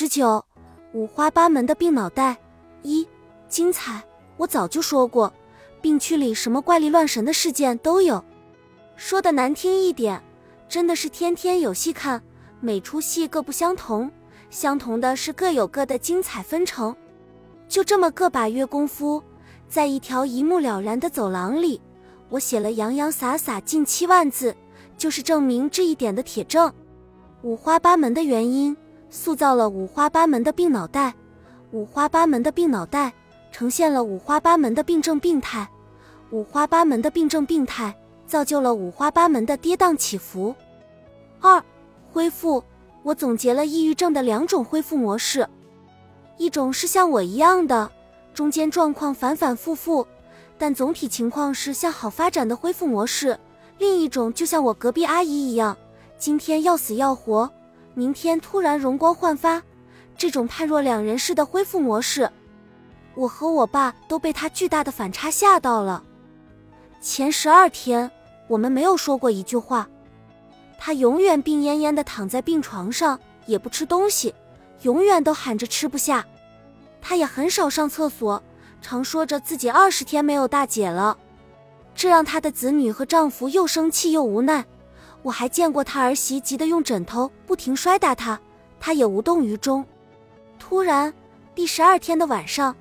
十九，五花八门的病脑袋。一，精彩！我早就说过，病区里什么怪力乱神的事件都有。说的难听一点，真的是天天有戏看，每出戏各不相同，相同的是各有各的精彩纷呈。就这么个把月功夫，在一条一目了然的走廊里，我写了洋洋洒洒近七万字，就是证明这一点的铁证。五花八门的原因。塑造了五花八门的病脑袋，五花八门的病脑袋呈现了五花八门的病症病态，五花八门的病症病态造就了五花八门的跌宕起伏。二、恢复，我总结了抑郁症的两种恢复模式，一种是像我一样的，中间状况反反复复，但总体情况是向好发展的恢复模式；另一种就像我隔壁阿姨一样，今天要死要活。明天突然容光焕发，这种判若两人式的恢复模式，我和我爸都被他巨大的反差吓到了。前十二天，我们没有说过一句话。他永远病恹恹的躺在病床上，也不吃东西，永远都喊着吃不下。他也很少上厕所，常说着自己二十天没有大姐了，这让他的子女和丈夫又生气又无奈。我还见过他儿媳急得用枕头不停摔打他，他也无动于衷。突然，第十二天的晚上，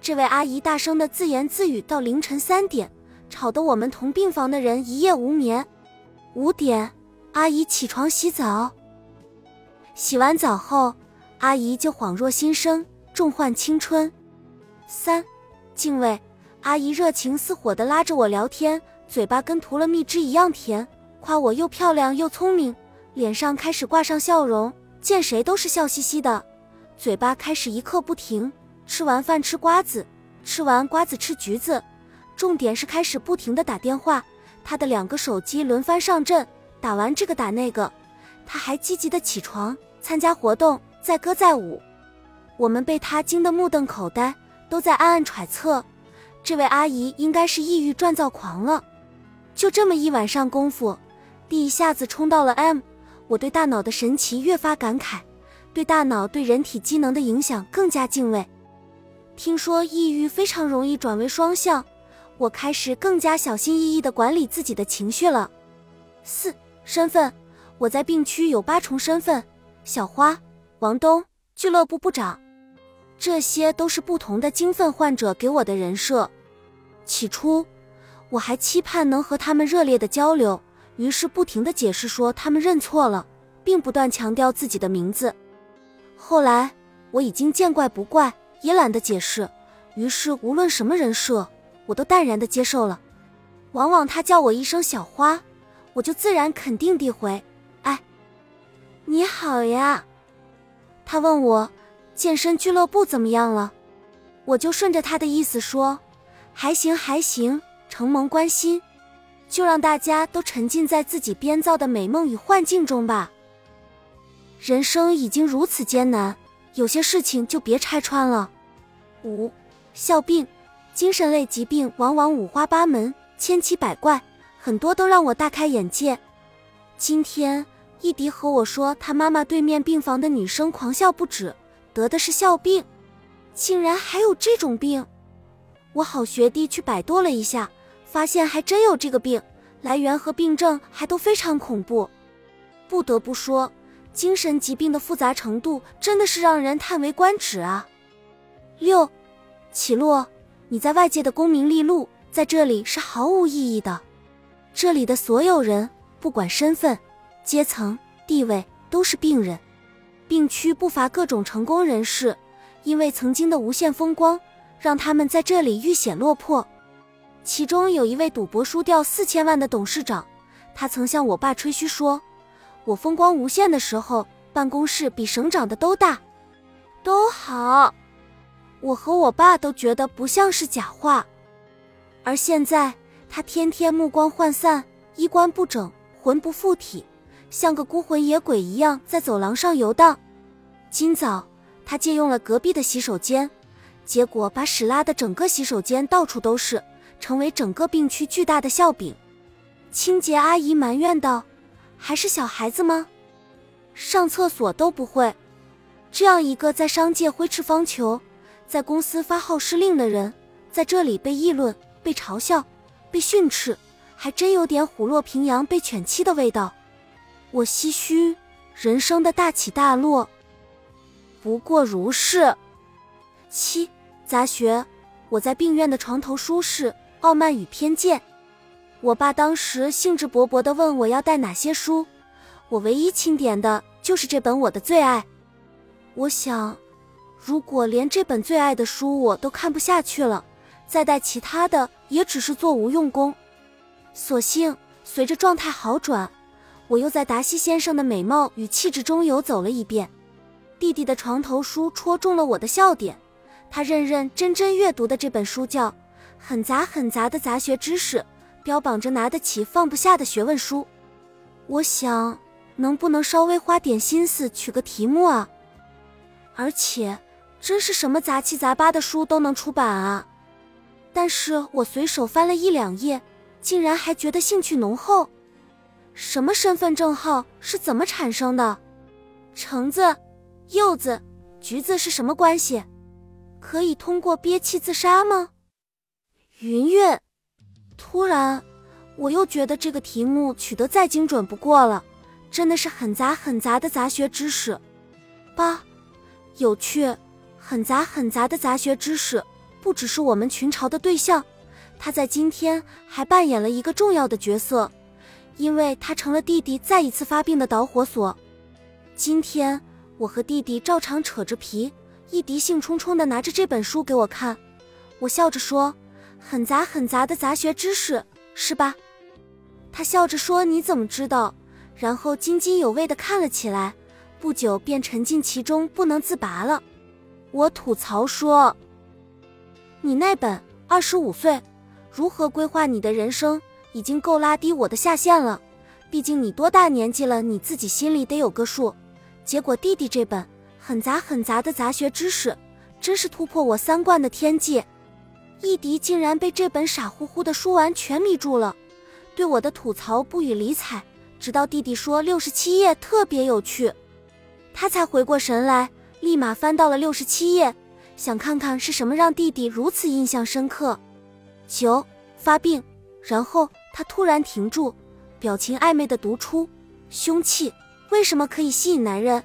这位阿姨大声的自言自语到凌晨三点，吵得我们同病房的人一夜无眠。五点，阿姨起床洗澡。洗完澡后，阿姨就恍若新生，重焕青春。三，敬畏，阿姨热情似火的拉着我聊天，嘴巴跟涂了蜜汁一样甜。夸我又漂亮又聪明，脸上开始挂上笑容，见谁都是笑嘻嘻的，嘴巴开始一刻不停，吃完饭吃瓜子，吃完瓜子吃橘子，重点是开始不停的打电话，他的两个手机轮番上阵，打完这个打那个，他还积极的起床参加活动，载歌载舞，我们被他惊得目瞪口呆，都在暗暗揣测，这位阿姨应该是抑郁转躁狂了，就这么一晚上功夫。一下子冲到了 M，我对大脑的神奇越发感慨，对大脑对人体机能的影响更加敬畏。听说抑郁非常容易转为双向，我开始更加小心翼翼地管理自己的情绪了。四身份，我在病区有八重身份：小花、王东、俱乐部部长，这些都是不同的精分患者给我的人设。起初，我还期盼能和他们热烈的交流。于是不停的解释说他们认错了，并不断强调自己的名字。后来我已经见怪不怪，也懒得解释。于是无论什么人设，我都淡然的接受了。往往他叫我一声小花，我就自然肯定地回：“哎，你好呀。”他问我健身俱乐部怎么样了，我就顺着他的意思说：“还行还行，承蒙关心。”就让大家都沉浸在自己编造的美梦与幻境中吧。人生已经如此艰难，有些事情就别拆穿了。五，笑病，精神类疾病往往五花八门、千奇百怪，很多都让我大开眼界。今天易迪和我说，他妈妈对面病房的女生狂笑不止，得的是笑病，竟然还有这种病。我好学弟去百度了一下。发现还真有这个病，来源和病症还都非常恐怖。不得不说，精神疾病的复杂程度真的是让人叹为观止啊。六，起落，你在外界的功名利禄，在这里是毫无意义的。这里的所有人，不管身份、阶层、地位，都是病人。病区不乏各种成功人士，因为曾经的无限风光，让他们在这里遇险落魄。其中有一位赌博输掉四千万的董事长，他曾向我爸吹嘘说：“我风光无限的时候，办公室比省长的都大，都好。”我和我爸都觉得不像是假话。而现在，他天天目光涣散，衣冠不整，魂不附体，像个孤魂野鬼一样在走廊上游荡。今早，他借用了隔壁的洗手间，结果把屎拉的整个洗手间到处都是。成为整个病区巨大的笑柄，清洁阿姨埋怨道：“还是小孩子吗？上厕所都不会。”这样一个在商界挥斥方遒，在公司发号施令的人，在这里被议论、被嘲笑、被训斥，还真有点虎落平阳被犬欺的味道。我唏嘘，人生的大起大落，不过如是。七杂学，我在病院的床头书是《傲慢与偏见》。我爸当时兴致勃勃地问我要带哪些书，我唯一钦点的就是这本我的最爱。我想，如果连这本最爱的书我都看不下去了，再带其他的也只是做无用功。所幸随着状态好转，我又在达西先生的美貌与气质中游走了一遍。弟弟的床头书戳中了我的笑点，他认认真真阅读的这本书叫《很杂很杂的杂学知识》，标榜着拿得起放不下的学问书。我想，能不能稍微花点心思取个题目啊？而且，真是什么杂七杂八的书都能出版啊！但是我随手翻了一两页，竟然还觉得兴趣浓厚。什么身份证号是怎么产生的？橙子、柚子、橘子是什么关系？可以通过憋气自杀吗？云云，突然，我又觉得这个题目取得再精准不过了，真的是很杂很杂的杂学知识。八。有趣，很杂很杂的杂学知识，不只是我们群嘲的对象，他在今天还扮演了一个重要的角色，因为他成了弟弟再一次发病的导火索。今天我和弟弟照常扯着皮，一迪兴冲冲地拿着这本书给我看，我笑着说：“很杂很杂的杂学知识，是吧？”他笑着说：“你怎么知道？”然后津津有味地看了起来。不久便沉浸其中不能自拔了。我吐槽说：“你那本二十五岁如何规划你的人生已经够拉低我的下限了，毕竟你多大年纪了，你自己心里得有个数。”结果弟弟这本很杂很杂的杂学知识，真是突破我三观的天际。一迪竟然被这本傻乎乎的书完全迷住了，对我的吐槽不予理睬，直到弟弟说六十七页特别有趣。他才回过神来，立马翻到了六十七页，想看看是什么让弟弟如此印象深刻。九发病，然后他突然停住，表情暧昧的读出：凶器为什么可以吸引男人？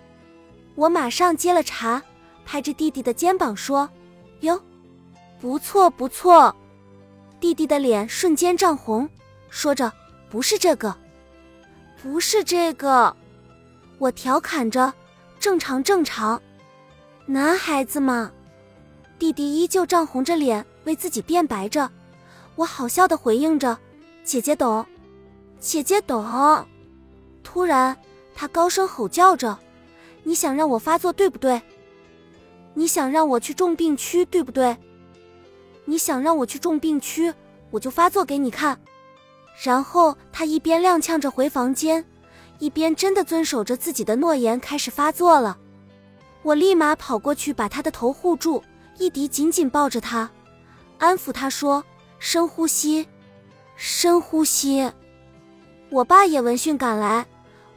我马上接了茬，拍着弟弟的肩膀说：“哟，不错不错。”弟弟的脸瞬间涨红，说着：“不是这个，不是这个。”我调侃着。正常正常，男孩子嘛。弟弟依旧涨红着脸为自己辩白着，我好笑的回应着：“姐姐懂，姐姐懂。”突然，他高声吼叫着：“你想让我发作对不对？你想让我去重病区对不对？你想让我去重病区，我就发作给你看。”然后他一边踉跄着回房间。一边真的遵守着自己的诺言，开始发作了。我立马跑过去，把他的头护住。伊迪紧紧抱着他，安抚他说：“深呼吸，深呼吸。”我爸也闻讯赶来，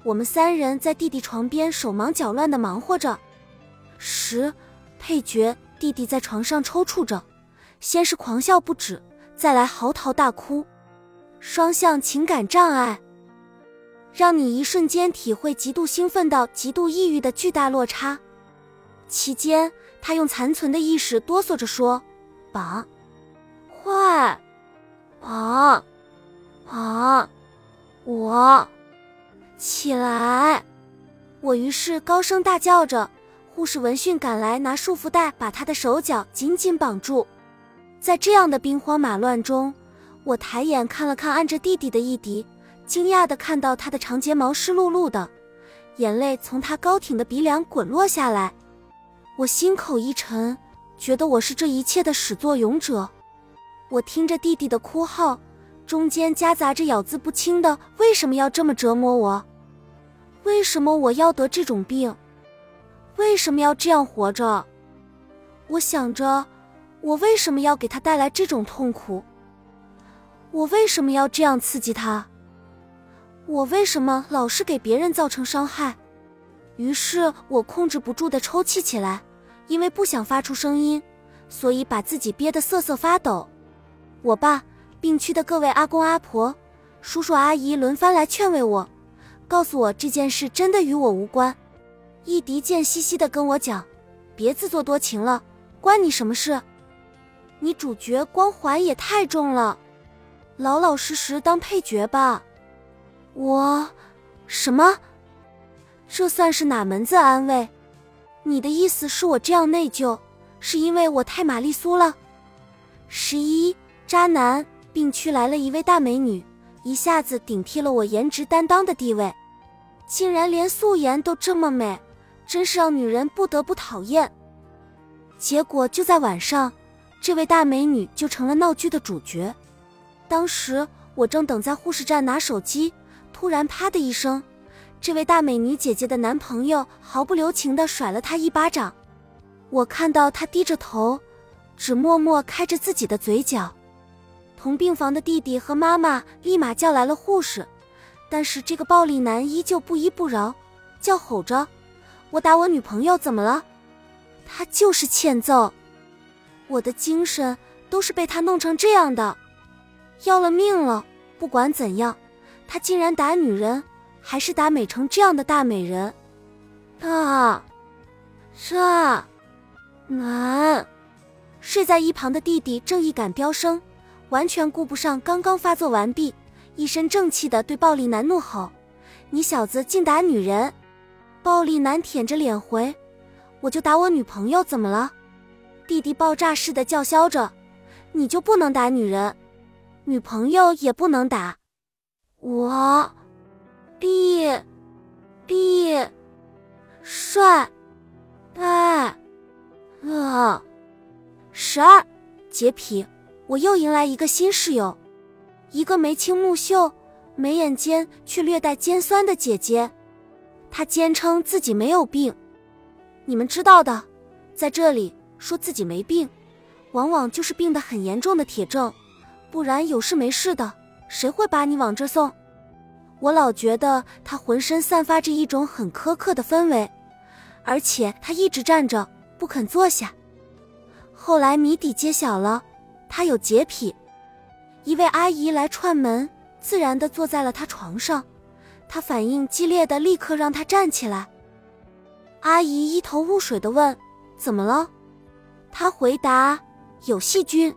我们三人在弟弟床边手忙脚乱地忙活着。十配角弟弟在床上抽搐着，先是狂笑不止，再来嚎啕大哭，双向情感障碍。让你一瞬间体会极度兴奋到极度抑郁的巨大落差。期间，他用残存的意识哆嗦着说：“绑，坏，绑，绑，我起来。”我于是高声大叫着。护士闻讯赶来，拿束缚带把他的手脚紧紧绑住。在这样的兵荒马乱中，我抬眼看了看按着弟弟的一迪。惊讶地看到他的长睫毛湿漉漉的，眼泪从他高挺的鼻梁滚落下来，我心口一沉，觉得我是这一切的始作俑者。我听着弟弟的哭号，中间夹杂着咬字不清的“为什么要这么折磨我？为什么我要得这种病？为什么要这样活着？”我想着，我为什么要给他带来这种痛苦？我为什么要这样刺激他？我为什么老是给别人造成伤害？于是我控制不住的抽泣起来，因为不想发出声音，所以把自己憋得瑟瑟发抖。我爸、病区的各位阿公阿婆、叔叔阿姨轮番来劝慰我，告诉我这件事真的与我无关。易迪贱兮兮的跟我讲：“别自作多情了，关你什么事？你主角光环也太重了，老老实实当配角吧。”我，什么？这算是哪门子安慰？你的意思是我这样内疚，是因为我太玛丽苏了？十一，渣男，病区来了一位大美女，一下子顶替了我颜值担当的地位，竟然连素颜都这么美，真是让女人不得不讨厌。结果就在晚上，这位大美女就成了闹剧的主角。当时我正等在护士站拿手机，突然啪的一声。这位大美女姐姐的男朋友毫不留情地甩了她一巴掌，我看到她低着头，只默默开着自己的嘴角。同病房的弟弟和妈妈立马叫来了护士，但是这个暴力男依旧不依不饶，叫吼着：“我打我女朋友怎么了？他就是欠揍！我的精神都是被他弄成这样的，要了命了！不管怎样，他竟然打女人！”还是打美成这样的大美人，啊，这难！睡在一旁的弟弟正义感飙升，完全顾不上刚刚发作完毕，一身正气的对暴力男怒吼：“你小子竟打女人！”暴力男舔着脸回：“我就打我女朋友，怎么了？”弟弟爆炸似的叫嚣着：“你就不能打女人？女朋友也不能打？我？” B B 帅，哎，啊，十二洁癖，我又迎来一个新室友，一个眉清目秀、眉眼间却略带尖酸的姐姐。她坚称自己没有病。你们知道的，在这里说自己没病，往往就是病得很严重的铁证，不然有事没事的，谁会把你往这送？我老觉得他浑身散发着一种很苛刻的氛围，而且他一直站着不肯坐下。后来谜底揭晓了，他有洁癖。一位阿姨来串门，自然的坐在了他床上。他反应激烈的立刻让他站起来。阿姨一头雾水的问：“怎么了？”他回答：“有细菌，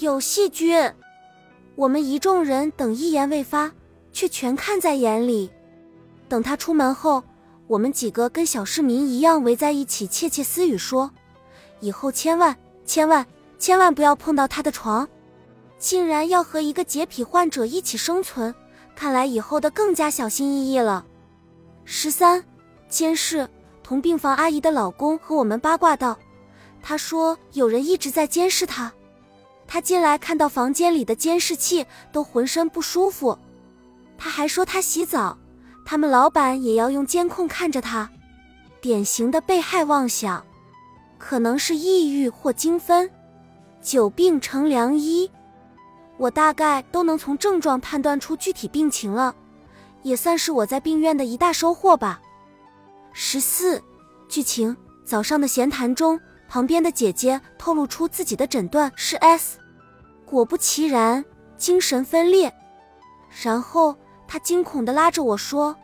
有细菌。”我们一众人等一言未发。却全看在眼里。等他出门后，我们几个跟小市民一样围在一起窃窃私语说：“以后千万、千万、千万不要碰到他的床。”竟然要和一个洁癖患者一起生存，看来以后的更加小心翼翼了。十三，监视同病房阿姨的老公和我们八卦道：“他说有人一直在监视他，他进来看到房间里的监视器都浑身不舒服。”他还说他洗澡，他们老板也要用监控看着他，典型的被害妄想，可能是抑郁或精分，久病成良医，我大概都能从症状判断出具体病情了，也算是我在病院的一大收获吧。十四，剧情早上的闲谈中，旁边的姐姐透露出自己的诊断是 S，果不其然，精神分裂，然后。她惊恐地拉着我说：“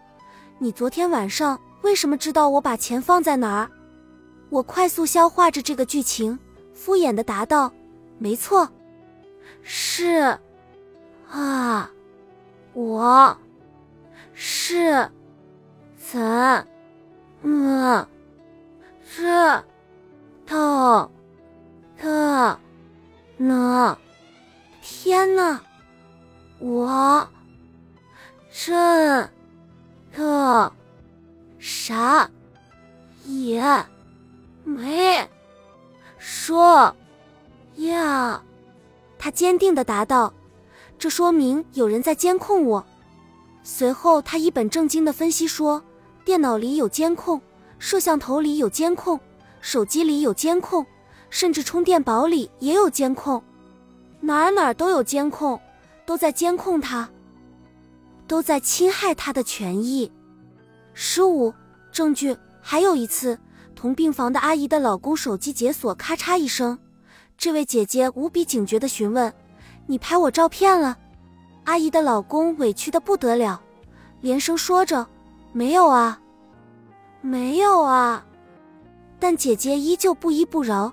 你昨天晚上为什么知道我把钱放在哪儿？”我快速消化着这个剧情，敷衍地答道：“没错，是啊，我是怎么是的的呢？天哪，我。”这个啥也没说呀，他坚定的答道：“这说明有人在监控我。”随后，他一本正经的分析说：“电脑里有监控，摄像头里有监控，手机里有监控，甚至充电宝里也有监控，哪儿哪儿都有监控，都在监控他。”都在侵害他的权益。十五，证据还有一次，同病房的阿姨的老公手机解锁，咔嚓一声。这位姐姐无比警觉的询问：“你拍我照片了？”阿姨的老公委屈的不得了，连声说着：“没有啊，没有啊。”但姐姐依旧不依不饶，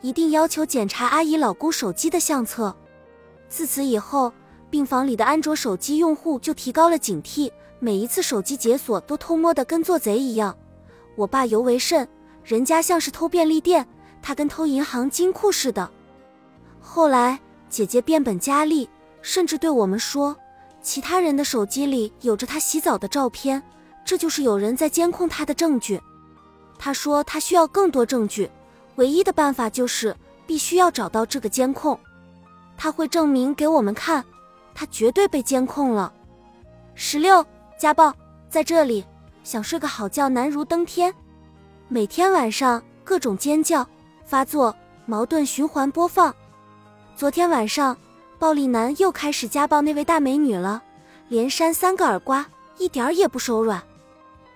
一定要求检查阿姨老公手机的相册。自此以后，病房里的安卓手机用户就提高了警惕，每一次手机解锁都偷摸的跟做贼一样。我爸尤为甚，人家像是偷便利店，他跟偷银行金库似的。后来姐姐变本加厉。甚至对我们说，其他人的手机里有着他洗澡的照片，这就是有人在监控他的证据。他说他需要更多证据，唯一的办法就是必须要找到这个监控。他会证明给我们看，他绝对被监控了。十六家暴在这里，想睡个好觉难如登天。每天晚上各种尖叫发作，矛盾循环播放。昨天晚上。暴力男又开始家暴那位大美女了，连扇三个耳刮，一点儿也不手软。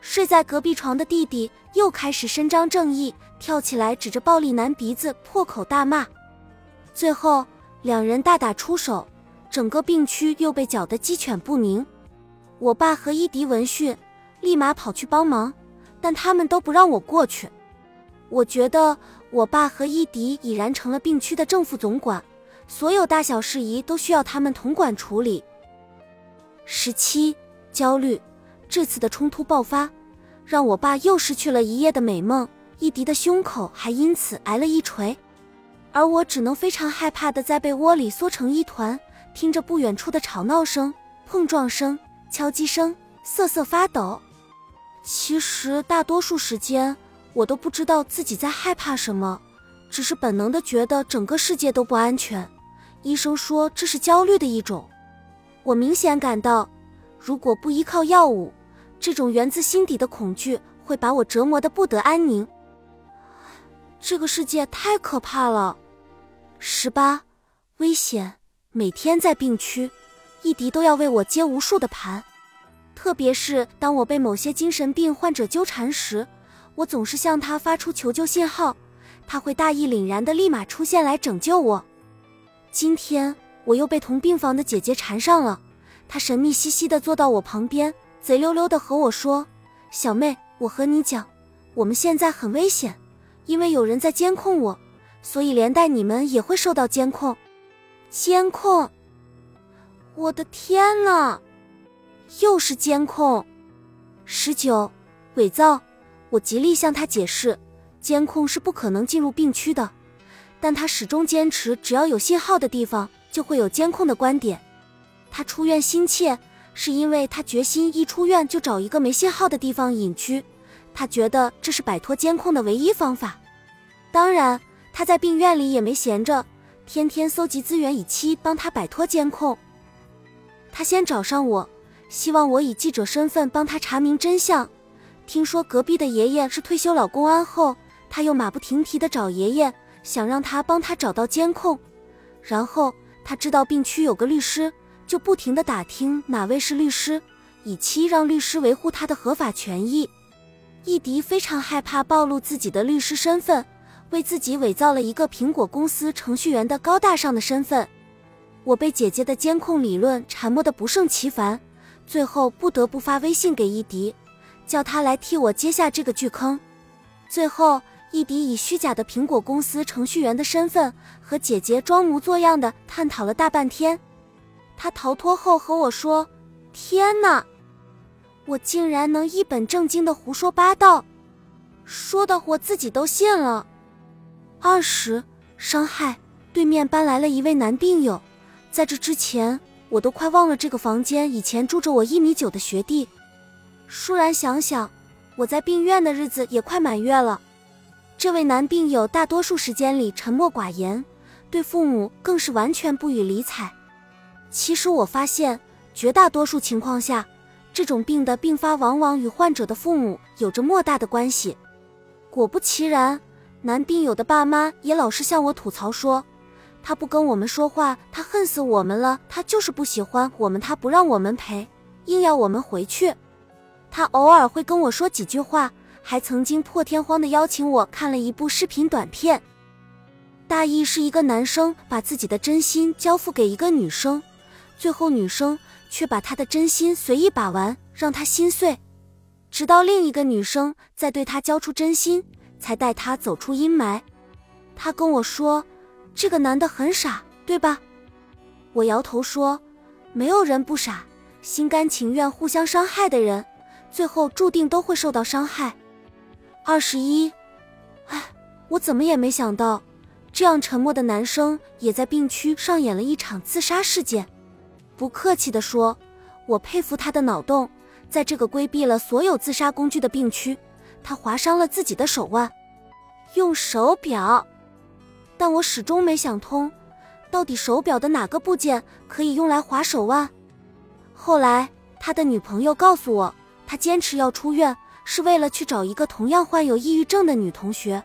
睡在隔壁床的弟弟又开始伸张正义，跳起来指着暴力男鼻子破口大骂。最后两人大打出手，整个病区又被搅得鸡犬不宁。我爸和伊迪闻讯，立马跑去帮忙，但他们都不让我过去。我觉得我爸和伊迪已然成了病区的正副总管。所有大小事宜都需要他们统管处理。十七，焦虑，这次的冲突爆发，让我爸又失去了一夜的美梦，伊迪的胸口还因此挨了一锤，而我只能非常害怕的在被窝里缩成一团，听着不远处的吵闹声、碰撞声、敲击声，瑟瑟发抖。其实大多数时间，我都不知道自己在害怕什么，只是本能的觉得整个世界都不安全。医生说这是焦虑的一种，我明显感到，如果不依靠药物，这种源自心底的恐惧会把我折磨的不得安宁。这个世界太可怕了。十八，危险，每天在病区，一迪都要为我接无数的盘，特别是当我被某些精神病患者纠缠时，我总是向他发出求救信号，他会大义凛然的立马出现来拯救我。今天我又被同病房的姐姐缠上了，她神秘兮兮的坐到我旁边，贼溜溜的和我说：“小妹，我和你讲，我们现在很危险，因为有人在监控我，所以连带你们也会受到监控。监控！我的天呐，又是监控！十九，伪造！我极力向他解释，监控是不可能进入病区的。”但他始终坚持，只要有信号的地方就会有监控的观点。他出院心切，是因为他决心一出院就找一个没信号的地方隐居。他觉得这是摆脱监控的唯一方法。当然，他在病院里也没闲着，天天搜集资源以期帮他摆脱监控。他先找上我，希望我以记者身份帮他查明真相。听说隔壁的爷爷是退休老公安后，他又马不停蹄地找爷爷。想让他帮他找到监控，然后他知道病区有个律师，就不停的打听哪位是律师，以期让律师维护他的合法权益。易迪非常害怕暴露自己的律师身份，为自己伪造了一个苹果公司程序员的高大上的身份。我被姐姐的监控理论缠磨得不胜其烦，最后不得不发微信给易迪，叫他来替我接下这个巨坑。最后。伊迪以虚假的苹果公司程序员的身份和姐姐装模作样的探讨了大半天。他逃脱后和我说：“天哪，我竟然能一本正经的胡说八道，说的我自己都信了。”二十伤害，对面搬来了一位男病友，在这之前我都快忘了这个房间以前住着我一米九的学弟。倏然想想，我在病院的日子也快满月了。这位男病友大多数时间里沉默寡言，对父母更是完全不予理睬。其实我发现，绝大多数情况下，这种病的并发往往与患者的父母有着莫大的关系。果不其然，男病友的爸妈也老是向我吐槽说，他不跟我们说话，他恨死我们了。他就是不喜欢我们，他不让我们陪，硬要我们回去。他偶尔会跟我说几句话。还曾经破天荒的邀请我看了一部视频短片，大意是一个男生把自己的真心交付给一个女生，最后女生却把他的真心随意把玩，让他心碎，直到另一个女生再对他交出真心，才带他走出阴霾。他跟我说，这个男的很傻，对吧？我摇头说，没有人不傻，心甘情愿互相伤害的人，最后注定都会受到伤害。二十一，哎，我怎么也没想到，这样沉默的男生也在病区上演了一场自杀事件。不客气地说，我佩服他的脑洞，在这个规避了所有自杀工具的病区，他划伤了自己的手腕，用手表。但我始终没想通，到底手表的哪个部件可以用来划手腕？后来他的女朋友告诉我，他坚持要出院。是为了去找一个同样患有抑郁症的女同学，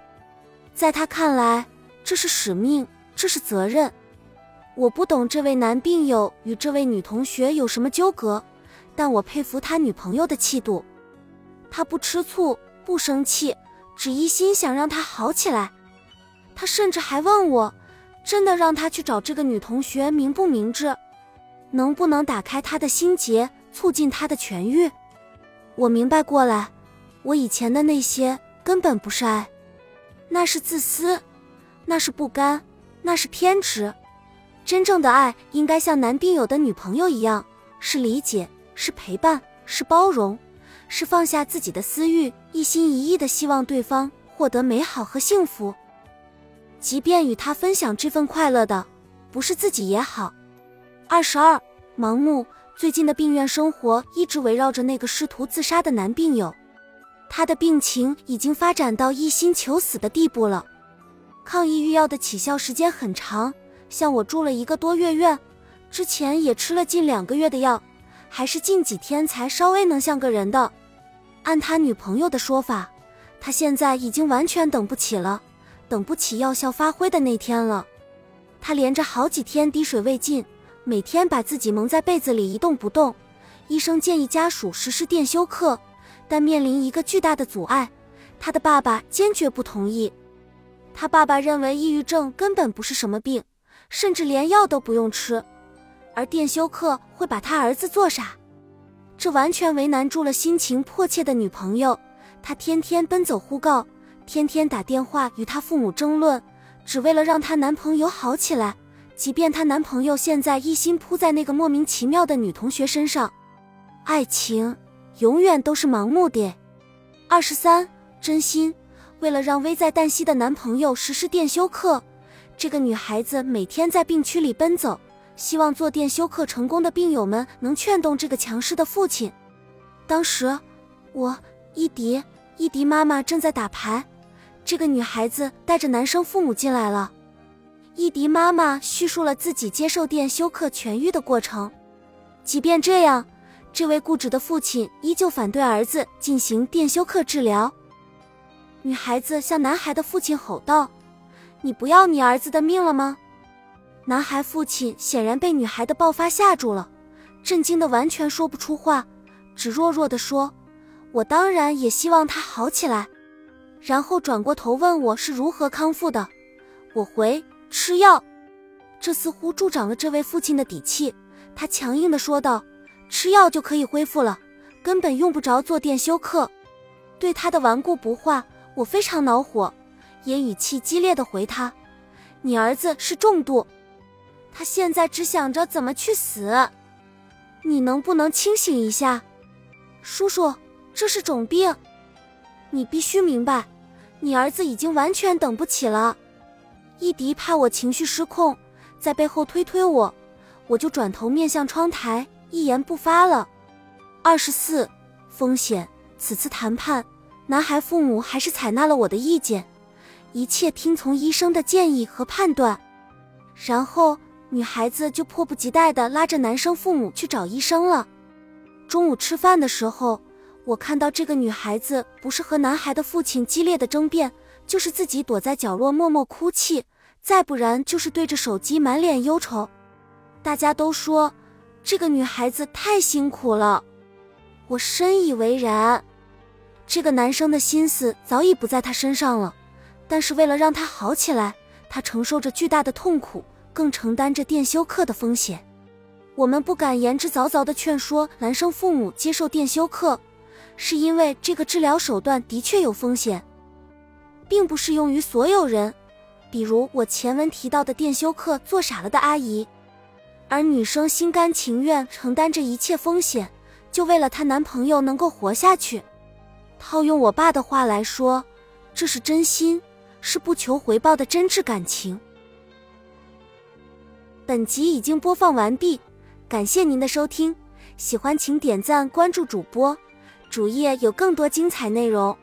在他看来，这是使命，这是责任。我不懂这位男病友与这位女同学有什么纠葛，但我佩服他女朋友的气度。他不吃醋，不生气，只一心想让她好起来。他甚至还问我，真的让他去找这个女同学明不明智，能不能打开他的心结，促进他的痊愈？我明白过来。我以前的那些根本不是爱，那是自私，那是不甘，那是偏执。真正的爱应该像男病友的女朋友一样，是理解，是陪伴，是包容，是放下自己的私欲，一心一意的希望对方获得美好和幸福。即便与他分享这份快乐的不是自己也好。二十二，盲目。最近的病院生活一直围绕着那个试图自杀的男病友。他的病情已经发展到一心求死的地步了，抗抑郁药的起效时间很长，像我住了一个多月院，之前也吃了近两个月的药，还是近几天才稍微能像个人的。按他女朋友的说法，他现在已经完全等不起了，等不起药效发挥的那天了。他连着好几天滴水未进，每天把自己蒙在被子里一动不动。医生建议家属实施电休克。但面临一个巨大的阻碍，他的爸爸坚决不同意。他爸爸认为抑郁症根本不是什么病，甚至连药都不用吃，而电休克会把他儿子做傻，这完全为难住了心情迫切的女朋友。他天天奔走呼告，天天打电话与他父母争论，只为了让她男朋友好起来。即便她男朋友现在一心扑在那个莫名其妙的女同学身上，爱情。永远都是盲目的。二十三，真心为了让危在旦夕的男朋友实施电休克，这个女孩子每天在病区里奔走，希望做电休克成功的病友们能劝动这个强势的父亲。当时，我伊迪伊迪妈妈正在打牌，这个女孩子带着男生父母进来了。伊迪妈妈叙述了自己接受电休克痊愈的过程，即便这样。这位固执的父亲依旧反对儿子进行电休克治疗。女孩子向男孩的父亲吼道：“你不要你儿子的命了吗？”男孩父亲显然被女孩的爆发吓住了，震惊的完全说不出话，只弱弱的说：“我当然也希望他好起来。”然后转过头问我是如何康复的。我回：“吃药。”这似乎助长了这位父亲的底气，他强硬的说道。吃药就可以恢复了，根本用不着做电休克。对他的顽固不化，我非常恼火，也语气激烈的回他：“你儿子是重度，他现在只想着怎么去死。你能不能清醒一下，叔叔？这是种病，你必须明白。你儿子已经完全等不起了。”伊迪怕我情绪失控，在背后推推我，我就转头面向窗台。一言不发了。二十四，风险。此次谈判，男孩父母还是采纳了我的意见，一切听从医生的建议和判断。然后，女孩子就迫不及待地拉着男生父母去找医生了。中午吃饭的时候，我看到这个女孩子不是和男孩的父亲激烈的争辩，就是自己躲在角落默默哭泣，再不然就是对着手机满脸忧愁。大家都说。这个女孩子太辛苦了，我深以为然。这个男生的心思早已不在她身上了，但是为了让他好起来，他承受着巨大的痛苦，更承担着电休克的风险。我们不敢言之凿凿地劝说男生父母接受电休克，是因为这个治疗手段的确有风险，并不适用于所有人。比如我前文提到的电休克做傻了的阿姨，而女生心甘情愿承担这一切风险，就为了她男朋友能够活下去。套用我爸的话来说，这是真心，是不求回报的真挚感情。本集已经播放完毕，感谢您的收听，喜欢请点赞关注主播，主页有更多精彩内容。